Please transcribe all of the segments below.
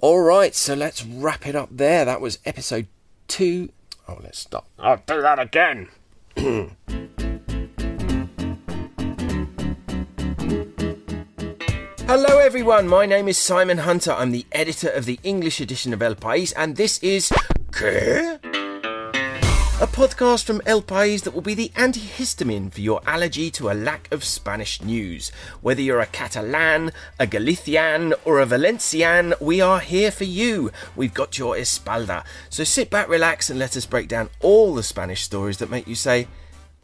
All right, so let's wrap it up there. That was episode two. Oh, let's stop. I'll do that again. Hello, everyone. My name is Simon Hunter. I'm the editor of the English edition of El País, and this is. ¿Qué? A podcast from El País that will be the antihistamine for your allergy to a lack of Spanish news. Whether you're a Catalan, a Galician, or a Valencian, we are here for you. We've got your espalda. So sit back, relax, and let us break down all the Spanish stories that make you say,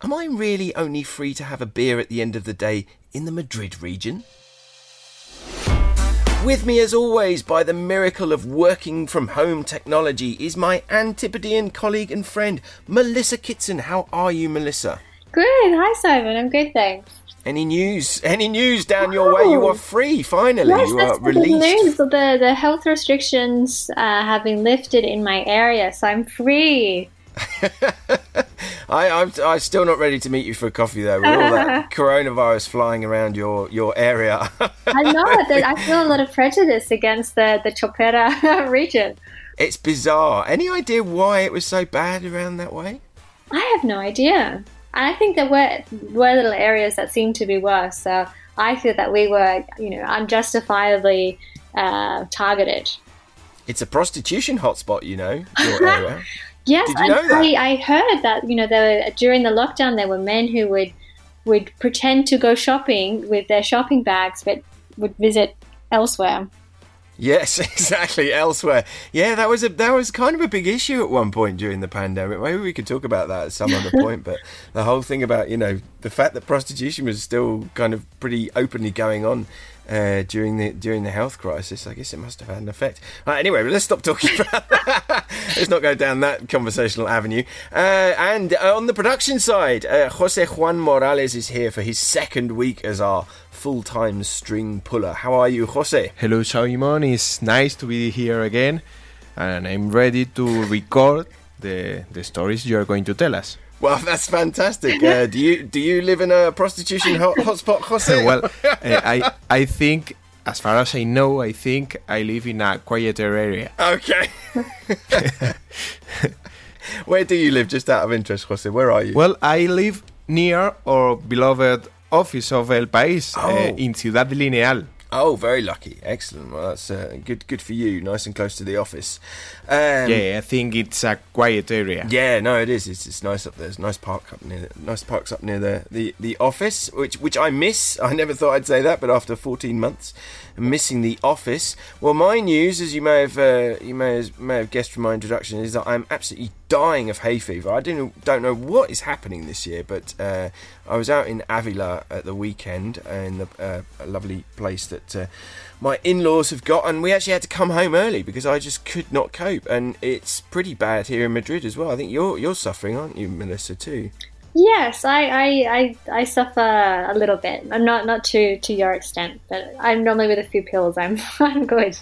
Am I really only free to have a beer at the end of the day in the Madrid region? With me, as always, by the miracle of working from home technology, is my Antipodean colleague and friend, Melissa Kitson. How are you, Melissa? Good. Hi, Simon. I'm good, thanks. Any news? Any news down your way? You are free, finally. Yes, you that's are good released. news. The, the health restrictions uh, have been lifted in my area, so I'm free. I, I'm, I'm still not ready to meet you for a coffee, though, with all that coronavirus flying around your, your area. I know that I feel a lot of prejudice against the, the Chopera region. it's bizarre. Any idea why it was so bad around that way? I have no idea. I think there were, were little areas that seemed to be worse, so I feel that we were, you know, unjustifiably uh, targeted. It's a prostitution hotspot, you know, your area. Yes, Did you know that? I, I heard that you know there were, during the lockdown there were men who would would pretend to go shopping with their shopping bags, but would visit elsewhere. Yes, exactly. Elsewhere, yeah, that was a that was kind of a big issue at one point during the pandemic. Maybe we could talk about that at some other point. But the whole thing about you know the fact that prostitution was still kind of pretty openly going on uh, during the during the health crisis, I guess it must have had an effect. Anyway, let's stop talking about that. let's not go down that conversational avenue. Uh, and on the production side, uh, Jose Juan Morales is here for his second week as our full-time string puller. How are you, Jose? Hello, Simon. It's nice to be here again, and I'm ready to record the the stories you are going to tell us. Well, that's fantastic. Uh, do you do you live in a prostitution hot, hotspot, Jose? well, uh, I I think, as far as I know, I think I live in a quieter area. okay. Where do you live? Just out of interest, Jose. Where are you? Well, I live near our beloved office of El País Oh. uh, in Ciudad Lineal. Oh, very lucky. Excellent. Well, that's uh, good. Good for you. Nice and close to the office. Um, yeah, I think it's a quiet area. Yeah, no, it is. It's, it's nice up there. There's a nice park up near, nice parks up near the, the, the office, which which I miss. I never thought I'd say that, but after 14 months, missing the office. Well, my news, as you may have uh, you may have, may have guessed from my introduction, is that I'm absolutely dying of hay fever. I don't don't know what is happening this year, but uh, I was out in Avila at the weekend in the, uh, a lovely place that uh, my in-laws have got, and we actually had to come home early because I just could not cope, and it's pretty bad here in Madrid as well. I think you're you're suffering, aren't you, Melissa? Too. Yes, I, I, I, I suffer a little bit. I'm not not to to your extent, but I'm normally with a few pills. I'm I'm good.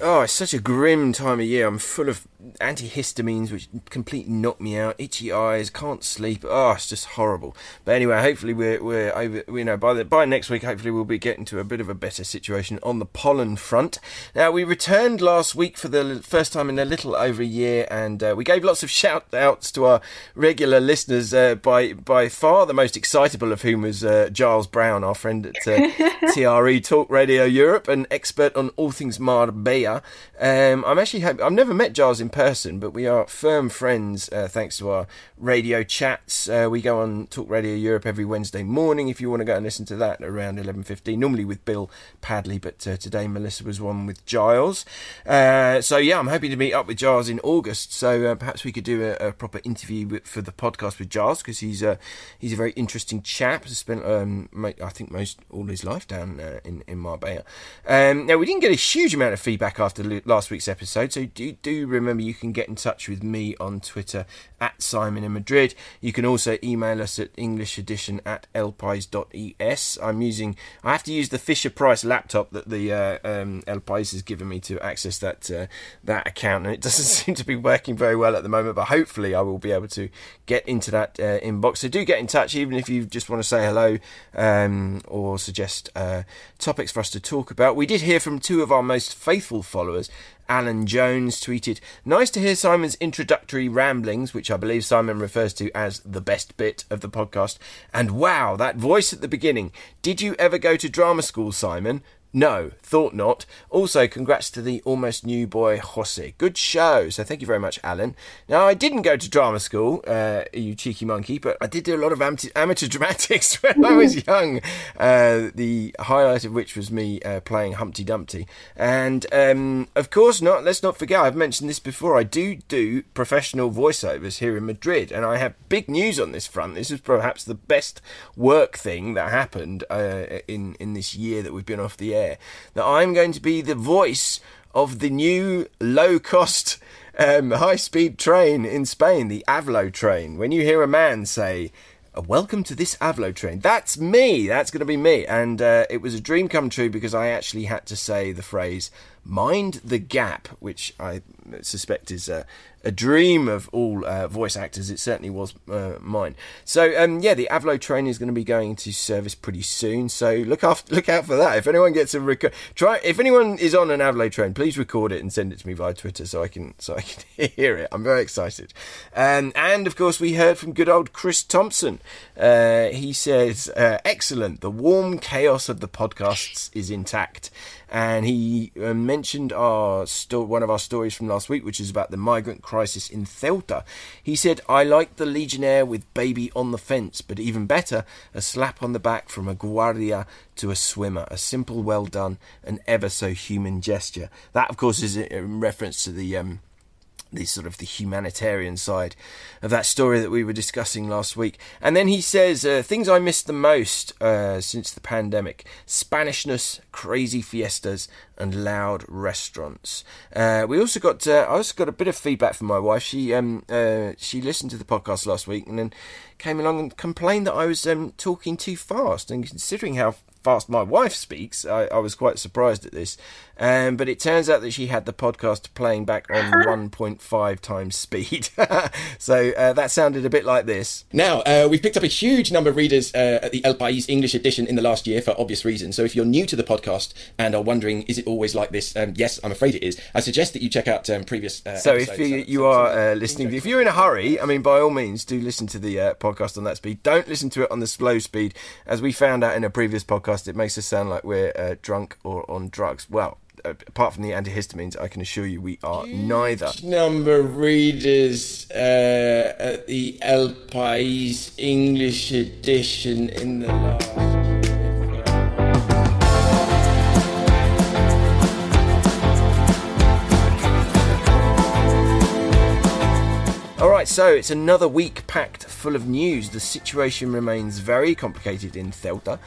Oh, it's such a grim time of year. I'm full of antihistamines, which completely knock me out. Itchy eyes, can't sleep. Oh, it's just horrible. But anyway, hopefully we're we're over. You know, by the by next week, hopefully we'll be getting to a bit of a better situation on the pollen front. Now we returned last week for the first time in a little over a year, and uh, we gave lots of shout outs to our regular listeners. Uh, by by far the most excitable of whom was uh, Giles Brown, our friend at uh, TRE Talk Radio Europe, an expert on all things Marbella. Um, I'm actually happy. I've never met Giles in person, but we are firm friends uh, thanks to our radio chats. Uh, we go on Talk Radio Europe every Wednesday morning. If you want to go and listen to that around 11:15, normally with Bill Padley, but uh, today Melissa was one with Giles. Uh, so yeah, I'm hoping to meet up with Giles in August. So uh, perhaps we could do a, a proper interview for the podcast with Giles because he's a he's a very interesting chap. Has spent um, I think most all his life down uh, in in Marbella. Um, now we didn't get a huge amount of feedback after last week's episode, so do do remember you can get in touch with me on Twitter at Simon in Madrid. You can also email us at English edition at elpais.es. I'm using I have to use the Fisher Price laptop that the uh, um, El Pais has given me to access that uh, that account, and it doesn't seem to be working very well at the moment. But hopefully, I will be able to get into that uh, inbox. So do get in touch, even if you just want to say hello um, or suggest uh, topics for us to talk about. We did hear from two of our most faithful followers. Alan Jones tweeted, Nice to hear Simon's introductory ramblings, which I believe Simon refers to as the best bit of the podcast. And wow, that voice at the beginning. Did you ever go to drama school, Simon? No, thought not. Also, congrats to the almost new boy Jose. Good show. So thank you very much, Alan. Now, I didn't go to drama school, uh, you cheeky monkey, but I did do a lot of amateur dramatics when I was young. Uh, the highlight of which was me uh, playing Humpty Dumpty. And um, of course, not. Let's not forget. I've mentioned this before. I do do professional voiceovers here in Madrid, and I have big news on this front. This is perhaps the best work thing that happened uh, in in this year that we've been off the air that I'm going to be the voice of the new low cost um, high speed train in Spain, the Avlo train. When you hear a man say, uh, Welcome to this Avlo train. That's me. That's going to be me. And uh, it was a dream come true because I actually had to say the phrase "mind the gap," which I suspect is a, a dream of all uh, voice actors. It certainly was uh, mine. So um, yeah, the Avlo train is going to be going into service pretty soon. So look after, look out for that. If anyone gets a record, try if anyone is on an Avlo train, please record it and send it to me via Twitter so I can so I can hear it. I'm very excited. Um, and of course, we heard from good old Chris Thompson. Uh, he says, uh, "Excellent. The warm chaos of the podcasts is intact." And he uh, mentioned our sto- one of our stories from last week, which is about the migrant crisis in Ceuta. He said, "I like the Legionnaire with baby on the fence, but even better, a slap on the back from a guardia to a swimmer, a simple, well done, and ever so human gesture." That, of course, is in reference to the. Um, the sort of the humanitarian side of that story that we were discussing last week. And then he says uh, things I missed the most uh, since the pandemic: Spanishness, crazy fiestas, and loud restaurants. Uh, we also got uh, I also got a bit of feedback from my wife. She um uh, she listened to the podcast last week and then came along and complained that I was um, talking too fast. And considering how fast my wife speaks, I, I was quite surprised at this. Um, but it turns out that she had the podcast playing back on 1.5 times speed. so uh, that sounded a bit like this. Now, uh, we've picked up a huge number of readers uh, at the El País English edition in the last year for obvious reasons. So if you're new to the podcast and are wondering, is it always like this? Um, yes, I'm afraid it is. I suggest that you check out um, previous. Uh, so if you, you are uh, listening, if you're in a hurry, I mean, by all means, do listen to the uh, podcast on that speed. Don't listen to it on the slow speed. As we found out in a previous podcast, it makes us sound like we're drunk or on drugs. Well, apart from the antihistamines, I can assure you we are neither. Number of readers uh, at the El País English edition in the last. All right, so it's another week packed full of news. The situation remains very complicated in Ceuta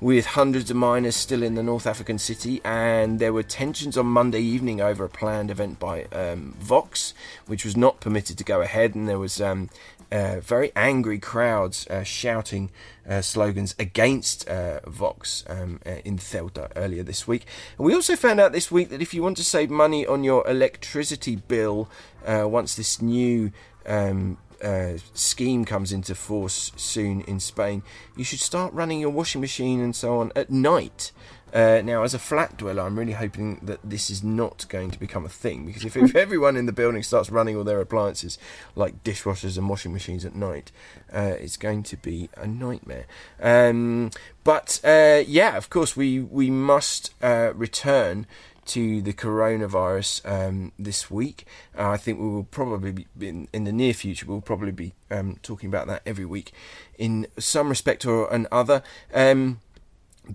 with hundreds of minors still in the North African city, and there were tensions on Monday evening over a planned event by um, Vox, which was not permitted to go ahead, and there was um, uh, very angry crowds uh, shouting uh, slogans against uh, Vox um, uh, in Ceuta earlier this week. And we also found out this week that if you want to save money on your electricity bill uh, once this new um, uh, scheme comes into force soon in Spain, you should start running your washing machine and so on at night. Uh, now, as a flat dweller, I'm really hoping that this is not going to become a thing because if, if everyone in the building starts running all their appliances like dishwashers and washing machines at night, uh, it's going to be a nightmare. Um, but uh, yeah, of course, we we must uh, return to the coronavirus um, this week. Uh, I think we will probably be in, in, the near future. We'll probably be um, talking about that every week, in some respect or another. Um,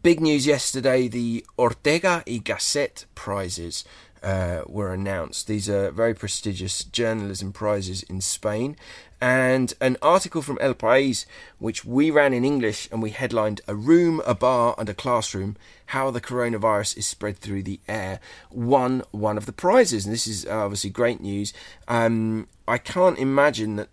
big news yesterday: the Ortega y Gasset prizes. Uh, were announced. These are very prestigious journalism prizes in Spain, and an article from El País, which we ran in English and we headlined A Room, a Bar, and a Classroom How the Coronavirus is Spread Through the Air, won one of the prizes. And this is obviously great news. Um, I can't imagine that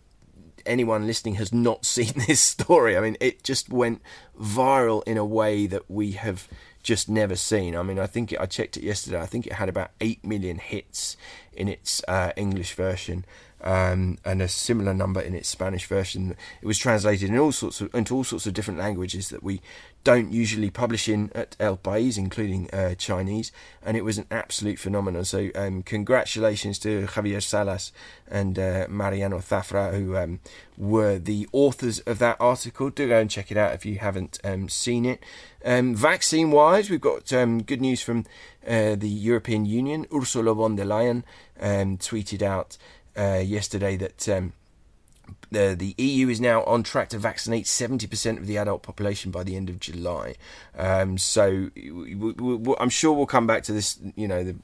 anyone listening has not seen this story. I mean, it just went viral in a way that we have just never seen. I mean, I think it, I checked it yesterday. I think it had about eight million hits in its uh, English version, um, and a similar number in its Spanish version. It was translated in all sorts of, into all sorts of different languages that we don't usually publish in at El País, including uh, Chinese, and it was an absolute phenomenon. So, um, congratulations to Javier Salas and uh, Mariano Zafra, who um, were the authors of that article. Do go and check it out if you haven't um, seen it. Um, vaccine wise, we've got um, good news from uh, the European Union. Ursula von der Leyen tweeted out uh, yesterday that um, the, the EU is now on track to vaccinate 70% of the adult population by the end of July. Um, so we, we, we, I'm sure we'll come back to this, you know, the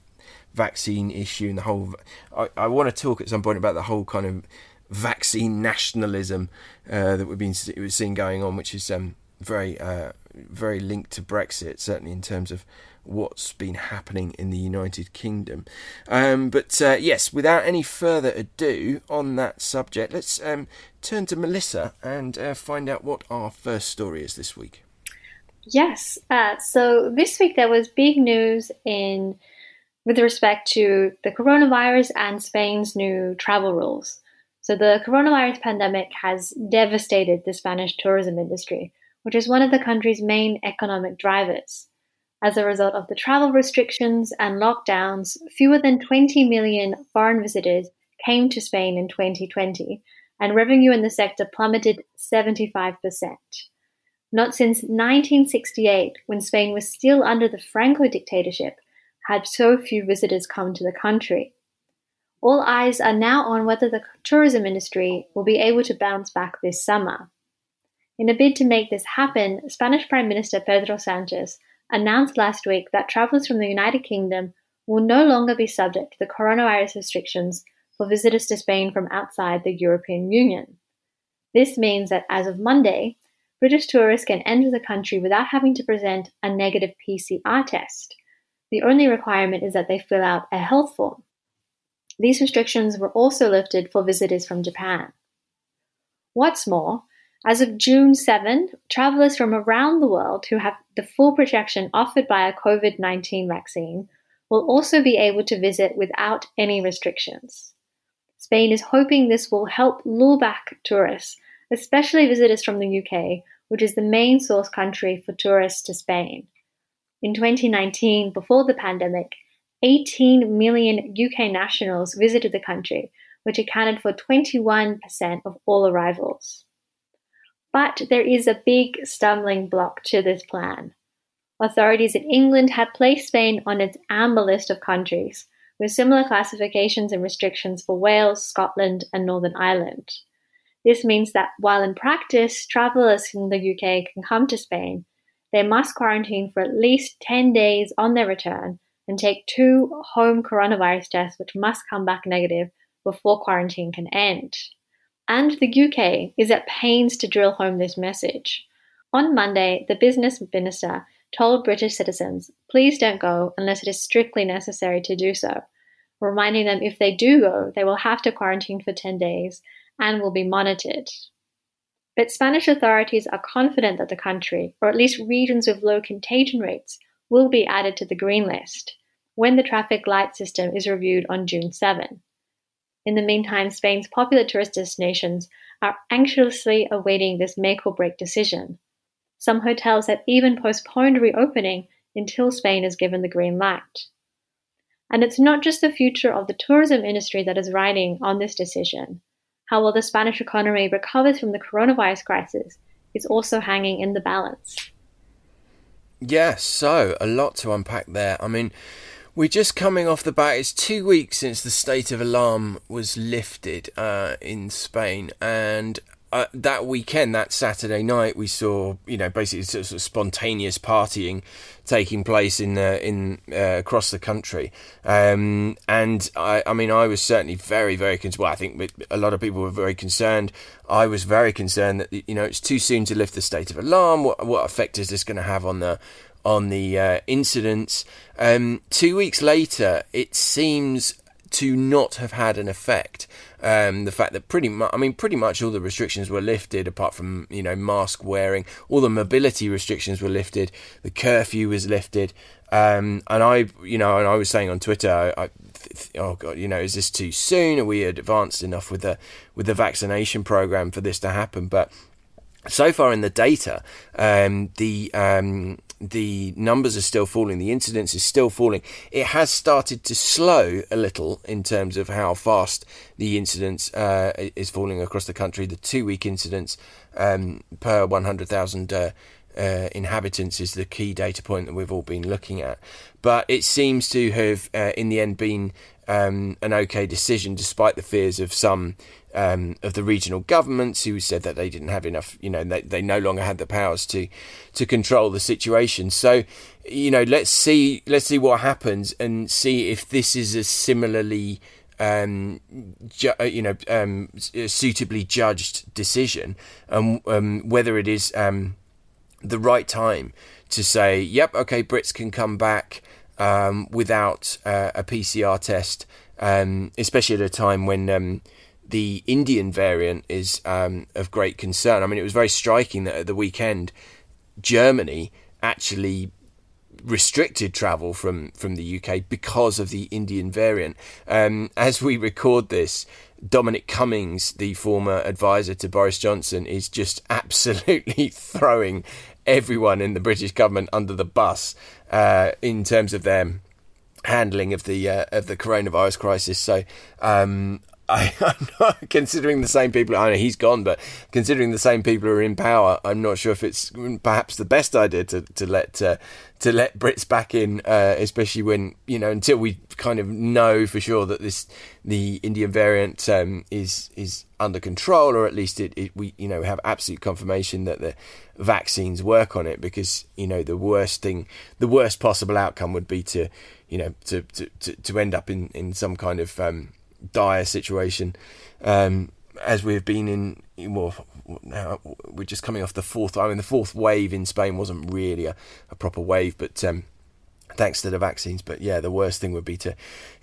vaccine issue and the whole. I, I want to talk at some point about the whole kind of vaccine nationalism uh, that we've been seeing going on, which is um, very, uh, very linked to Brexit, certainly in terms of what's been happening in the United Kingdom. Um, but uh, yes, without any further ado on that subject, let's um, turn to Melissa and uh, find out what our first story is this week. Yes, uh, so this week there was big news in with respect to the coronavirus and Spain's new travel rules. So the coronavirus pandemic has devastated the Spanish tourism industry, which is one of the country's main economic drivers. As a result of the travel restrictions and lockdowns, fewer than 20 million foreign visitors came to Spain in 2020, and revenue in the sector plummeted 75%. Not since 1968, when Spain was still under the Franco dictatorship, had so few visitors come to the country. All eyes are now on whether the tourism industry will be able to bounce back this summer. In a bid to make this happen, Spanish Prime Minister Pedro Sanchez announced last week that travellers from the United Kingdom will no longer be subject to the coronavirus restrictions for visitors to Spain from outside the European Union. This means that as of Monday, British tourists can enter the country without having to present a negative PCR test. The only requirement is that they fill out a health form. These restrictions were also lifted for visitors from Japan. What's more, as of June 7, travelers from around the world who have the full protection offered by a COVID 19 vaccine will also be able to visit without any restrictions. Spain is hoping this will help lure back tourists, especially visitors from the UK, which is the main source country for tourists to Spain. In 2019, before the pandemic, 18 million UK nationals visited the country, which accounted for 21% of all arrivals. But there is a big stumbling block to this plan. Authorities in England had placed Spain on its amber list of countries, with similar classifications and restrictions for Wales, Scotland, and Northern Ireland. This means that while in practice travellers from the UK can come to Spain, they must quarantine for at least 10 days on their return and take two home coronavirus tests, which must come back negative before quarantine can end and the UK is at pains to drill home this message. On Monday, the business minister told British citizens, please don't go unless it is strictly necessary to do so, reminding them if they do go, they will have to quarantine for 10 days and will be monitored. But Spanish authorities are confident that the country, or at least regions with low contagion rates, will be added to the green list when the traffic light system is reviewed on June 7. In the meantime, Spain's popular tourist destinations are anxiously awaiting this make or break decision. Some hotels have even postponed reopening until Spain is given the green light. And it's not just the future of the tourism industry that is riding on this decision. How well the Spanish economy recovers from the coronavirus crisis is also hanging in the balance. Yes, yeah, so a lot to unpack there. I mean, we're just coming off the bat. It's two weeks since the state of alarm was lifted uh, in Spain, and uh, that weekend, that Saturday night, we saw you know basically sort of spontaneous partying taking place in in uh, across the country, um, and I, I mean I was certainly very very concerned. Well, I think a lot of people were very concerned. I was very concerned that you know it's too soon to lift the state of alarm. What what effect is this going to have on the on the uh, incidence. Um, two weeks later, it seems to not have had an effect. Um, the fact that pretty much, I mean, pretty much all the restrictions were lifted, apart from you know mask wearing. All the mobility restrictions were lifted. The curfew was lifted. Um, and I, you know, and I was saying on Twitter, I, oh god, you know, is this too soon? Are we advanced enough with the with the vaccination program for this to happen? But so far in the data, um, the um, the numbers are still falling, the incidence is still falling. It has started to slow a little in terms of how fast the incidence uh, is falling across the country. The two week incidence um, per 100,000 uh, uh, inhabitants is the key data point that we've all been looking at. But it seems to have, uh, in the end, been um, an okay decision, despite the fears of some um, of the regional governments who said that they didn't have enough, you know, they, they no longer had the powers to to control the situation. So, you know, let's see let's see what happens and see if this is a similarly um, ju- uh, you know, um, suitably judged decision, and um, whether it is um, the right time to say, "Yep, okay, Brits can come back um, without uh, a PCR test," um, especially at a time when the Indian variant is um, of great concern. I mean, it was very striking that at the weekend, Germany actually restricted travel from, from the UK because of the Indian variant. Um, as we record this, Dominic Cummings, the former advisor to Boris Johnson, is just absolutely throwing everyone in the British government under the bus uh, in terms of their handling of the uh, of the coronavirus crisis. So um, I, am not considering the same people. I know he's gone, but considering the same people are in power, I'm not sure if it's perhaps the best idea to to let uh, to let Brits back in, uh, especially when you know until we kind of know for sure that this the Indian variant um, is is under control, or at least it, it we you know have absolute confirmation that the vaccines work on it. Because you know the worst thing, the worst possible outcome would be to you know to to to, to end up in in some kind of um, dire situation, um, as we've been in. Well, now we're just coming off the fourth. I mean, the fourth wave in Spain wasn't really a, a proper wave, but um, thanks to the vaccines. But yeah, the worst thing would be to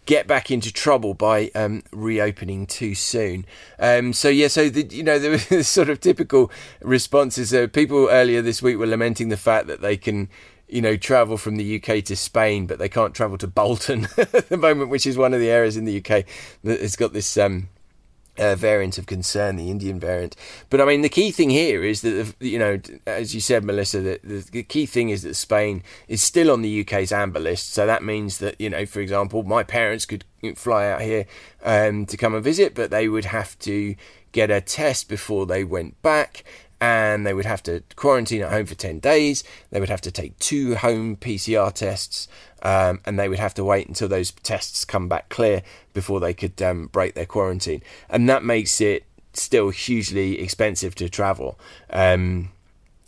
get back into trouble by um, reopening too soon. Um, so yeah, so the, you know the sort of typical responses. Uh, people earlier this week were lamenting the fact that they can you know, travel from the UK to Spain, but they can't travel to Bolton at the moment, which is one of the areas in the UK that has got this um, uh, variant of concern, the Indian variant. But I mean, the key thing here is that, you know, as you said, Melissa, the, the key thing is that Spain is still on the UK's amber list. So that means that, you know, for example, my parents could fly out here um, to come and visit, but they would have to get a test before they went back and they would have to quarantine at home for 10 days. They would have to take two home PCR tests, um, and they would have to wait until those tests come back clear before they could um, break their quarantine. And that makes it still hugely expensive to travel. Um,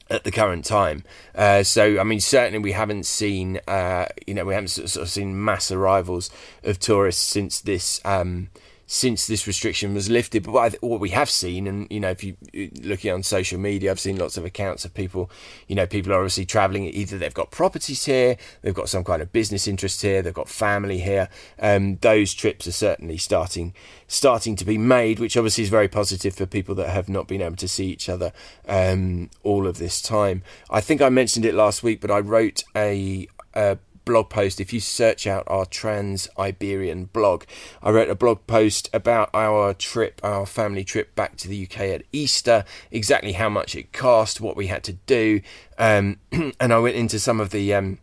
at the current time, uh, so I mean, certainly we haven't seen, uh, you know, we haven't sort of seen mass arrivals of tourists since this um, since this restriction was lifted. But what, we have seen, and you know, if you looking on social media, I've seen lots of accounts of people. You know, people are obviously travelling. Either they've got properties here, they've got some kind of business interest here, they've got family here. Um, those trips are certainly starting starting to be made, which obviously is very positive for people that have not been able to see each other um, all of this time. I think I mentioned it last week, but I wrote a, a blog post. If you search out our Trans Iberian blog, I wrote a blog post about our trip, our family trip back to the UK at Easter, exactly how much it cost, what we had to do, um, and I went into some of the um,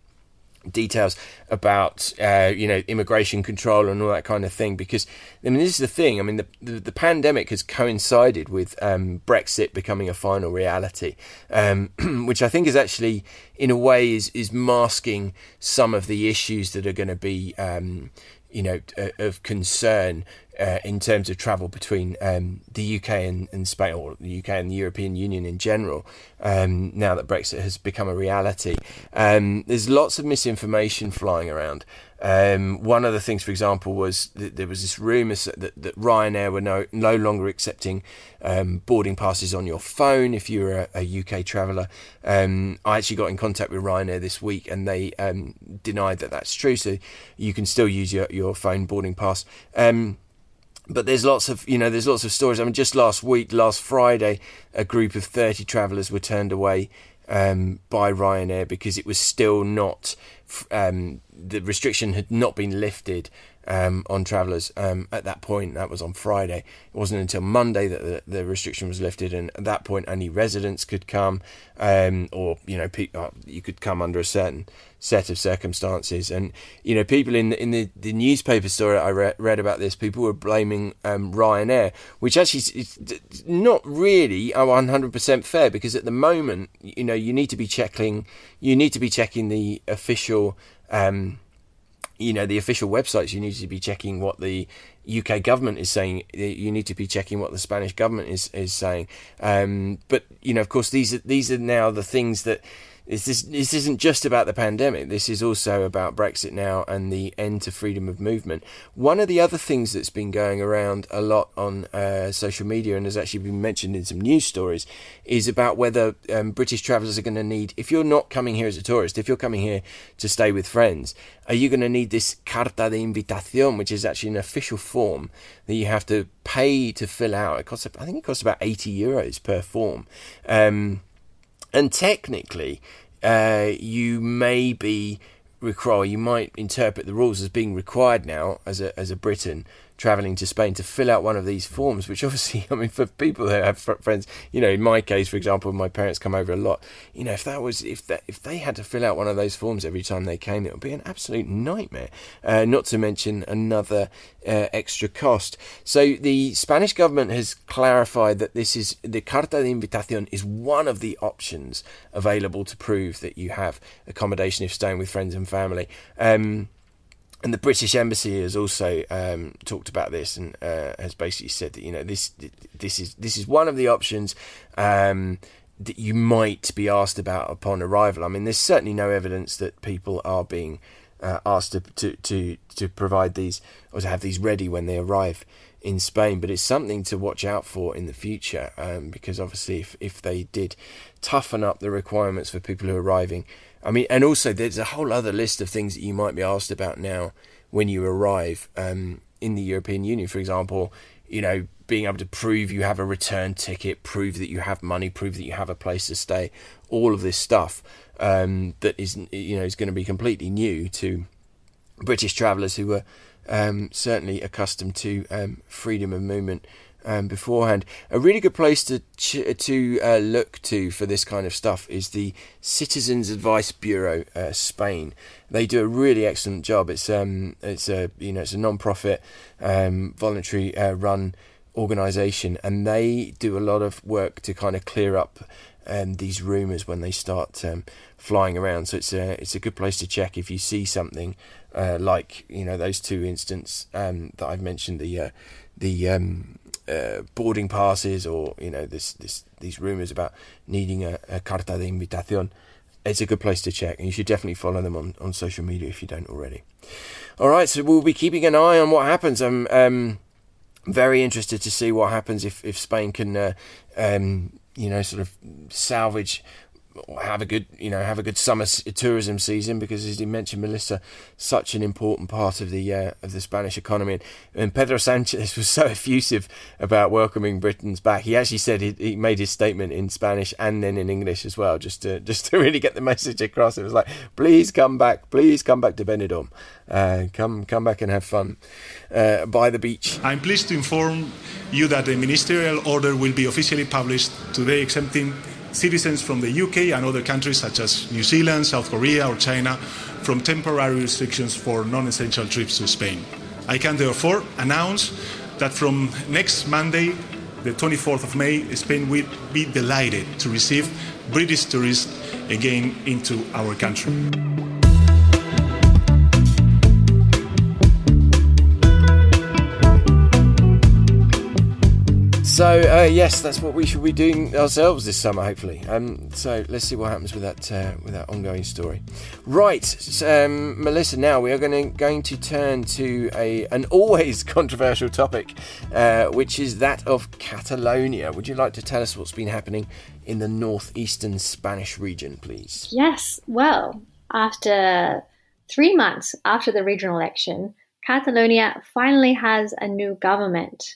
details about uh, you know immigration control and all that kind of thing because I mean this is the thing. I mean the the, the pandemic has coincided with um, Brexit becoming a final reality um, which I think is actually in a way is is masking some of the issues that are going to be um, you know, uh, of concern uh, in terms of travel between um, the UK and, and, Spain, or the UK and the European Union in general, um, now that Brexit has become a reality. Um, there's lots of misinformation flying around. Um, one of the things, for example, was that there was this rumour that, that Ryanair were no, no longer accepting um, boarding passes on your phone if you were a, a UK traveller. Um, I actually got in contact with Ryanair this week and they denied that that's true, so you can still use your, your phone boarding pass. Um, but there's lots of you know there's lots of stories. I mean, just last week, last Friday, a group of 30 travellers were turned away um, by Ryanair because it was still not um, the restriction had not been lifted um, on travellers um, at that point. That was on Friday. It wasn't until Monday that the, the restriction was lifted, and at that point, only residents could come, um, or you know, pe- uh, you could come under a certain set of circumstances. And you know, people in the, in the, the newspaper story I re- read about this, people were blaming um, Ryanair, which actually is not really 100% fair because at the moment, you know, you need to be checking, you need to be checking the official. Um, you know the official websites you need to be checking what the UK government is saying. You need to be checking what the Spanish government is is saying. Um, but you know of course these are these are now the things that this, is, this isn't just about the pandemic. This is also about Brexit now and the end to freedom of movement. One of the other things that's been going around a lot on uh, social media and has actually been mentioned in some news stories is about whether um, British travellers are going to need, if you're not coming here as a tourist, if you're coming here to stay with friends, are you going to need this carta de invitación, which is actually an official form that you have to pay to fill out? It costs, I think it costs about 80 euros per form. Um, and technically, uh, you may be require you might interpret the rules as being required now as a as a Briton traveling to Spain to fill out one of these forms, which obviously, I mean, for people that have friends, you know, in my case, for example, my parents come over a lot. You know, if that was if that if they had to fill out one of those forms every time they came, it would be an absolute nightmare. Uh, not to mention another uh, extra cost. So the Spanish government has clarified that this is the Carta de Invitación is one of the options available to prove that you have accommodation if staying with friends and family. Um, and the British Embassy has also um, talked about this and uh, has basically said that you know this this is this is one of the options um, that you might be asked about upon arrival. I mean, there's certainly no evidence that people are being uh, asked to, to to to provide these or to have these ready when they arrive in Spain, but it's something to watch out for in the future um, because obviously if if they did toughen up the requirements for people who are arriving I mean, and also there's a whole other list of things that you might be asked about now when you arrive um, in the European Union. For example, you know, being able to prove you have a return ticket, prove that you have money, prove that you have a place to stay, all of this stuff um, that is, you know, is going to be completely new to British travellers who were um, certainly accustomed to um, freedom of movement um, beforehand. A really good place to to uh, look to for this kind of stuff is the Citizens Advice Bureau uh, Spain. They do a really excellent job. It's um it's a you know it's a non-profit um, voluntary uh, run organization and they do a lot of work to kind of clear up um, these rumors when they start um, flying around so it's a it's a good place to check if you see something uh, like you know those two instances um, that I've mentioned the uh, the um, uh, boarding passes or you know this this these rumors about needing a, a carta de invitación it's a good place to check and you should definitely follow them on, on social media if you don't already. All right so we'll be keeping an eye on what happens. I'm um, very interested to see what happens if, if spain can uh, um, you know sort of salvage have a good you know have a good summer tourism season because as you mentioned Melissa such an important part of the uh, of the Spanish economy. And, Pedro Sanchez was so effusive about welcoming Britons back. He actually said he, he, made his statement in Spanish and then in English as well just to just to really get the message across. It was like please come back please come back to Benidorm. Uh, come come back and have fun uh, by the beach. I'm pleased to inform you that the ministerial order will be officially published today exempting citizens from the UK and other countries such as New Zealand, South Korea, or China from temporary restrictions for non essential trips to Spain. I can therefore announce that from next Monday, the 24th of May, Spain will be delighted to receive British tourists again into our country. So uh, yes, that's what we should be doing ourselves this summer, hopefully. Um, so let's see what happens with that uh, with that ongoing story. Right, um, Melissa. Now we are going to going to turn to a an always controversial topic, uh, which is that of Catalonia. Would you like to tell us what's been happening in the northeastern Spanish region, please? Yes. Well, after three months after the regional election, Catalonia finally has a new government.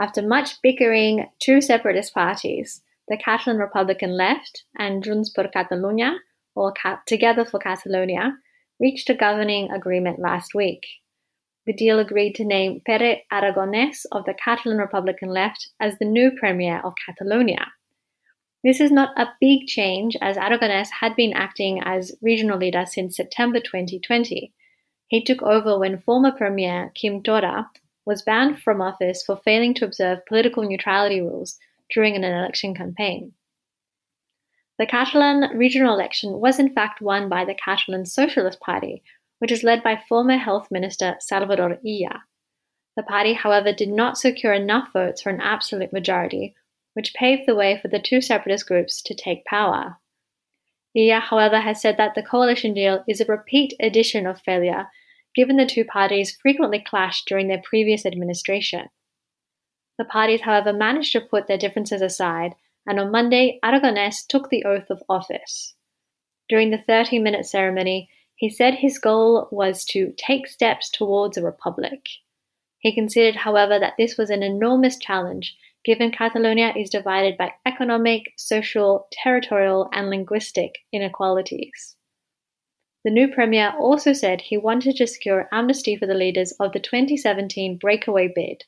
After much bickering, two separatist parties, the Catalan Republican Left and Junts per Catalunya, or Together for Catalonia, reached a governing agreement last week. The deal agreed to name Pere Aragonès of the Catalan Republican Left as the new Premier of Catalonia. This is not a big change, as Aragonès had been acting as regional leader since September 2020. He took over when former Premier Quim Torra was banned from office for failing to observe political neutrality rules during an election campaign. The Catalan regional election was in fact won by the Catalan Socialist Party, which is led by former Health Minister Salvador Illa. The party, however, did not secure enough votes for an absolute majority, which paved the way for the two separatist groups to take power. Illa, however, has said that the coalition deal is a repeat edition of failure given the two parties frequently clashed during their previous administration. The parties, however, managed to put their differences aside, and on Monday, Aragonés took the oath of office. During the 30 minute ceremony, he said his goal was to take steps towards a republic. He considered, however, that this was an enormous challenge given Catalonia is divided by economic, social, territorial, and linguistic inequalities. The new premier also said he wanted to secure amnesty for the leaders of the 2017 breakaway bid,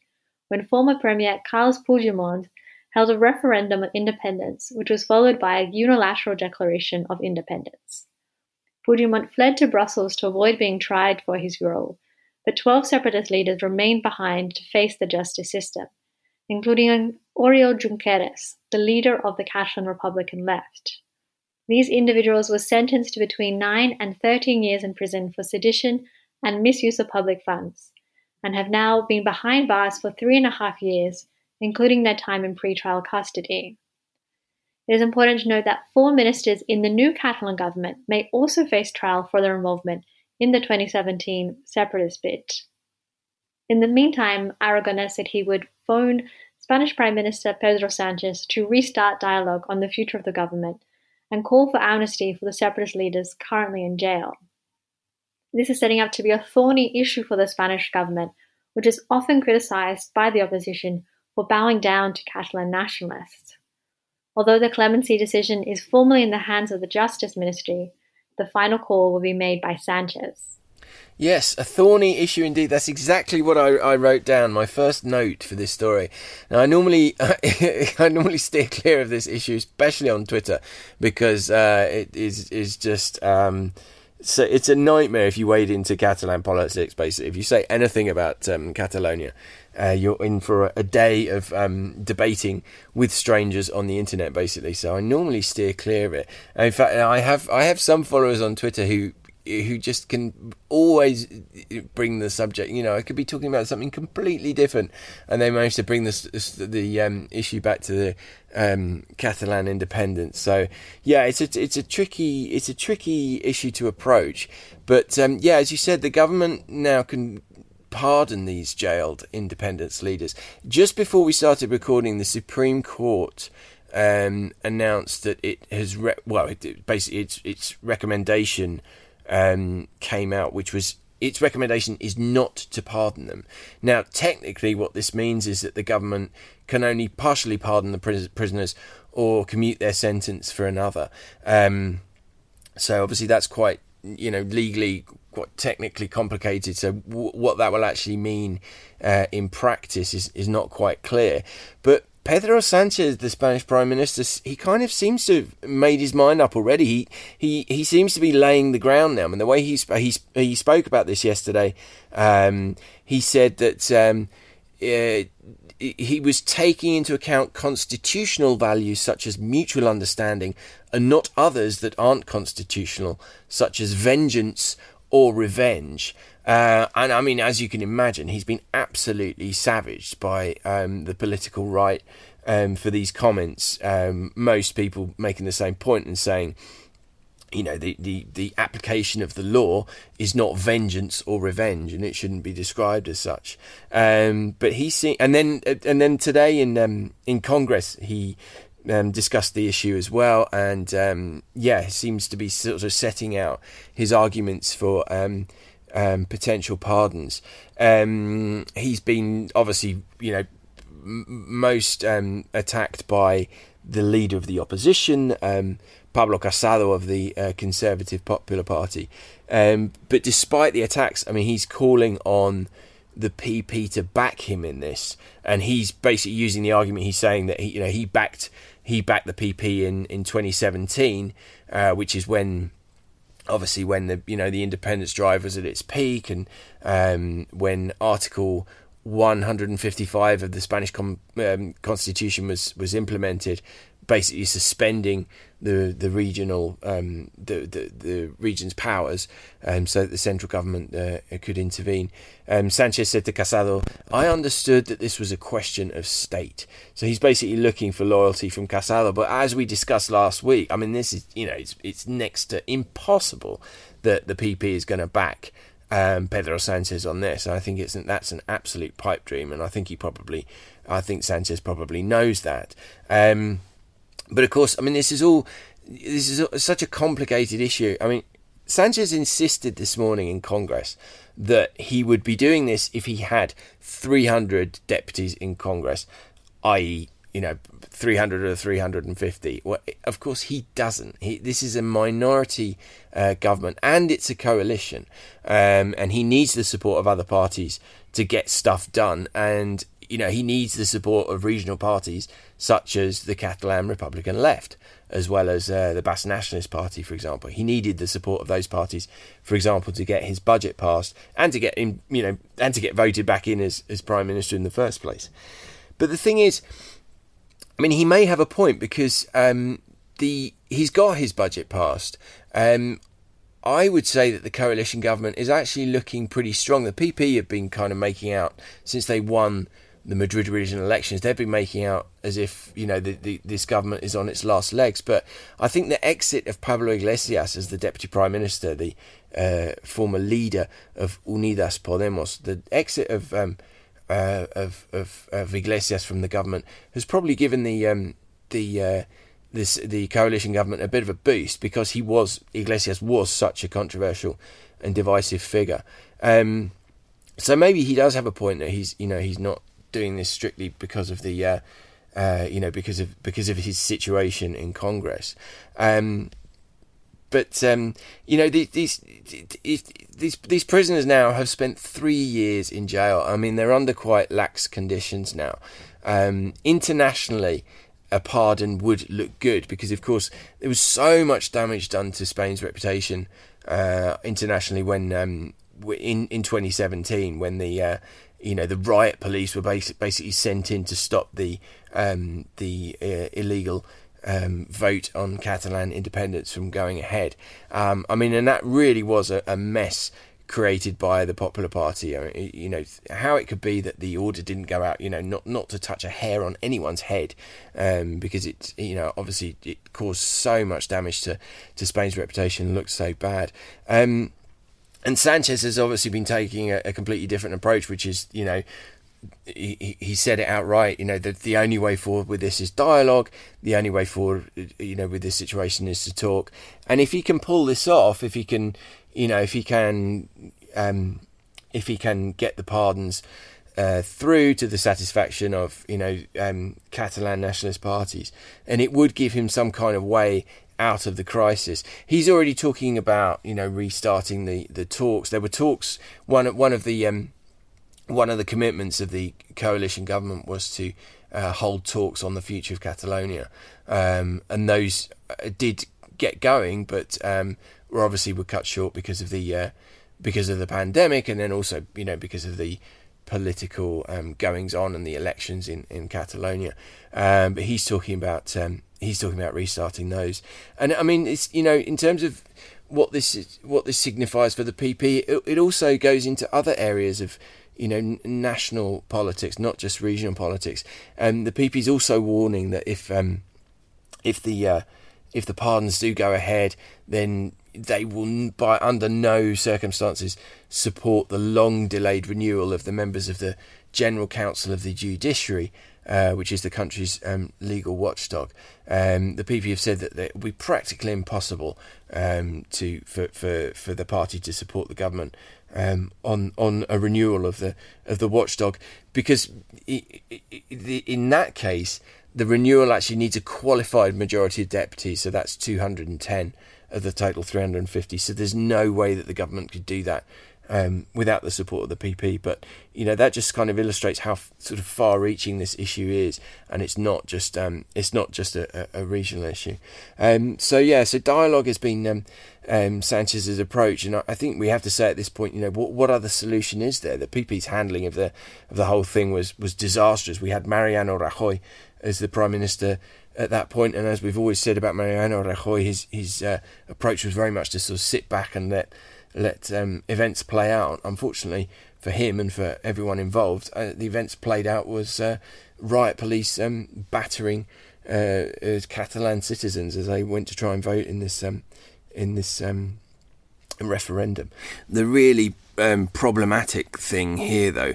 when former Premier Carles Puigdemont held a referendum on independence, which was followed by a unilateral declaration of independence. Puigdemont fled to Brussels to avoid being tried for his role, but 12 separatist leaders remained behind to face the justice system, including Oriol Junqueras, the leader of the Catalan Republican left. These individuals were sentenced to between 9 and 13 years in prison for sedition and misuse of public funds, and have now been behind bars for three and a half years, including their time in pretrial custody. It is important to note that four ministers in the new Catalan government may also face trial for their involvement in the 2017 separatist bid. In the meantime, Aragonés said he would phone Spanish Prime Minister Pedro Sanchez to restart dialogue on the future of the government and call for amnesty for the separatist leaders currently in jail. This is setting up to be a thorny issue for the Spanish government, which is often criticized by the opposition for bowing down to Catalan nationalists. Although the clemency decision is formally in the hands of the Justice Ministry, the final call will be made by Sanchez. Yes, a thorny issue indeed. That's exactly what I, I wrote down. My first note for this story. Now, I normally I normally steer clear of this issue, especially on Twitter, because uh, it is is just um, so it's a nightmare if you wade into Catalan politics. Basically, if you say anything about um, Catalonia, uh, you're in for a, a day of um, debating with strangers on the internet. Basically, so I normally steer clear of it. And in fact, I have I have some followers on Twitter who who just can always bring the subject. You know, I could be talking about something completely different, and they manage to bring this the um, issue back to the um, Catalan independence. So yeah, it's a it's a tricky it's a tricky issue to approach. But um, yeah, as you said, the government now can pardon these jailed independence leaders. Just before we started recording, the Supreme Court. Um, announced that it has re- well, it, basically its its recommendation um, came out, which was its recommendation is not to pardon them. Now, technically, what this means is that the government can only partially pardon the prisoners or commute their sentence for another. Um, so, obviously, that's quite, you know, legally quite technically complicated. So, w- what that will actually mean uh, in practice is, is not quite clear. But Pedro Sanchez, the Spanish Prime Minister, he kind of seems to have made his mind up already. He he, he seems to be laying the ground now. And the way he he he spoke about this yesterday, um, he said that um, uh, he was taking into account constitutional values such as mutual understanding, and not others that aren't constitutional, such as vengeance or revenge. Uh, and I mean, as you can imagine, he's been absolutely savaged by um, the political right um, for these comments. Um, most people making the same point and saying, you know, the, the, the application of the law is not vengeance or revenge, and it shouldn't be described as such. Um, but he see, and then and then today in um, in Congress he um, discussed the issue as well, and um, yeah, seems to be sort of setting out his arguments for um, um, potential pardons. Um, he's been obviously, you know, m- most um, attacked by the leader of the opposition, um, Pablo Casado of the uh, Conservative Popular Party. Um, but despite the attacks, I mean, he's calling on the PP to back him in this, and he's basically using the argument. He's saying that he, you know, he backed he backed the PP in in 2017, uh, which is when obviously when the you know the independence drive was at its peak and um, when Article 155 of the Spanish com- um, Constitution was was implemented, basically suspending the the regional um, the, the the region's powers, um, so that the central government uh, could intervene. Um, Sanchez said to Casado, "I understood that this was a question of state." So he's basically looking for loyalty from Casado. But as we discussed last week, I mean, this is you know it's it's next to impossible that the PP is going to back. Um, Pedro Sanchez on this. I think it's that's an absolute pipe dream, and I think he probably, I think Sanchez probably knows that. But of course, I mean, this is all this is such a complicated issue. I mean, Sanchez insisted this morning in Congress that he would be doing this if he had 300 deputies in Congress, i.e., you know, 300 or 350. Well, of course, he doesn't. He, this is a minority uh, government and it's a coalition, um, and he needs the support of other parties to get stuff done. And you know, he needs the support of regional parties such as the Catalan Republican Left, as well as uh, the Basque Nationalist Party, for example. He needed the support of those parties, for example, to get his budget passed and to get him, you know, and to get voted back in as, as prime minister in the first place. But the thing is, I mean, he may have a point because um, the he's got his budget passed. Um, I would say that the coalition government is actually looking pretty strong. The PP have been kind of making out since they won the Madrid regional elections, they've been making out as if you know the, the, this government is on its last legs. But I think the exit of Pablo Iglesias as the deputy prime minister, the uh, former leader of Unidas Podemos, the exit of, um, uh, of, of of Iglesias from the government has probably given the um, the uh, this the coalition government a bit of a boost because he was Iglesias was such a controversial and divisive figure. Um, so maybe he does have a point that he's you know he's not doing this strictly because of the, uh, uh, you know, because of because of his situation in Congress. Um, but um, you know these, these these these prisoners now have spent three years in jail. I mean they're under quite lax conditions now. Um, internationally, a pardon would look good because of course there was so much damage done to Spain's reputation uh, internationally when um, in in 2017 when the uh, you know the riot police were basic, basically sent in to stop the um, the uh, illegal um, vote on Catalan independence from going ahead. Um, I mean, and that really was a, a, mess created by the Popular Party. I mean, you know how it could be that the order didn't go out. You know, not not to touch a hair on anyone's head, um, because it you know obviously it caused so much damage to to Spain's reputation. Looked so bad. Um, and Sanchez has obviously been taking a, a completely different approach, which is, you know, he, he said it outright, you know, that the only way forward with this is dialogue. The only way forward, you know, with this situation is to talk. And if he can pull this off, if he can, you know, if he can, um, if he can get the pardons uh, through to the satisfaction of, you know, um, Catalan nationalist parties, and it would give him some kind of way out of the crisis. He's already talking about you know restarting the, the talks. There were talks. One one of the um, one of the commitments of the coalition government was to uh, hold talks on the future of Catalonia, um, and those uh, did get going, but um, were obviously were cut short because of the uh, because of the pandemic, and then also you know because of the political um, goings on and the elections in in Catalonia. Um, but he's talking about um, he's talking about restarting those. And I mean, it's you know, in terms of what this is, what this signifies for the PP, it, it also goes into other areas of you know, national politics, not just regional politics. And the PP is also warning that if um, if the uh, if the pardons do go ahead, then they will, by under no circumstances, support the long delayed renewal of the members of the General Council of the Judiciary, uh, which is the country's um, legal watchdog. Um, the PP have said that it will be practically impossible um, to for, for, for the party to support the government um, on on a renewal of the of the watchdog because in that case the renewal actually needs a qualified majority of deputies, so that's 210 of the total 350. So there's no way that the government could do that um, without the support of the PP. But you know that just kind of illustrates how f- sort of far-reaching this issue is, and it's not just um, it's not just a, a, a regional issue. Um, so yeah, so dialogue has been um, um, Sanchez's approach, and I, I, think we have to say at this point, you know, what what other solution is there? The PP's handling of the of the whole thing was was disastrous. We had Mariano Rajoy as the prime minister at that point, and as we've always said about Mariano Rajoy, his his uh, approach was very much to sort of sit back and let let um, events play out. Unfortunately for him and for everyone involved, uh, the events played out was uh, riot police um, battering uh, Catalan citizens as they went to try and vote in this um, in this um, referendum. The really um, problematic thing here, though,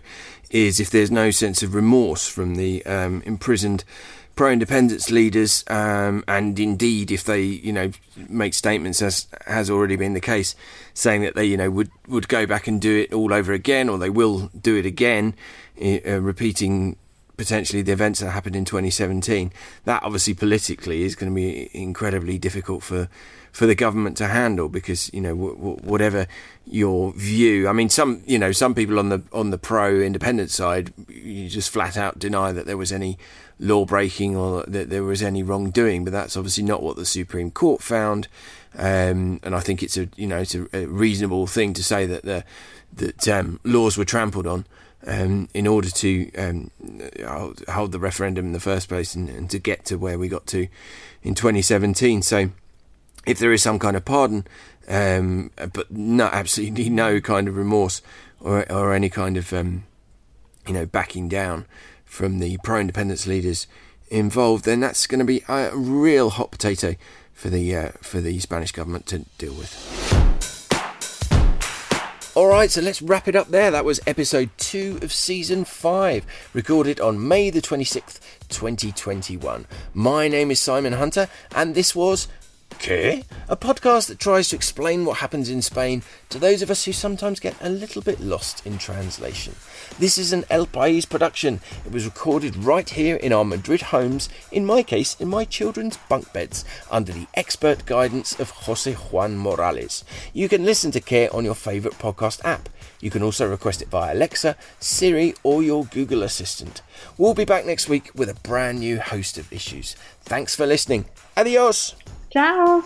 is if there's no sense of remorse from the um, imprisoned pro-independence leaders, um, and indeed if they, you know, make statements as has already been the case, saying that they, you know, would would go back and do it all over again, or they will do it again, uh, repeating potentially the events that happened in 2017. That obviously politically is going to be incredibly difficult for for the government to handle because you know w- w- whatever your view. I mean, some you know some people on the on the pro independent side, you just flat out deny that there was any law breaking or that there was any wrongdoing. But that's obviously not what the Supreme Court found. Um, and I think it's a you know it's a, a reasonable thing to say that the that um, laws were trampled on. Um, in order to um, hold the referendum in the first place and, and, to get to where we got to in 2017. So if there is some kind of pardon, um, but no, absolutely no kind of remorse or, or any kind of, um, you know, backing down from the pro-independence leaders involved, then that's going to be a real hot potato for the uh, for the Spanish government to deal with. All right, so let's wrap it up there. That was episode two of season five, recorded on May the 26th, 2021. My name is Simon Hunter, and this was Que? A podcast that tries to explain what happens in Spain to those of us who sometimes get a little bit lost in translation. This is an El País production. It was recorded right here in our Madrid homes, in my case, in my children's bunk beds, under the expert guidance of Jose Juan Morales. You can listen to Que on your favourite podcast app. You can also request it via Alexa, Siri, or your Google Assistant. We'll be back next week with a brand new host of issues. Thanks for listening. Adios! Ciao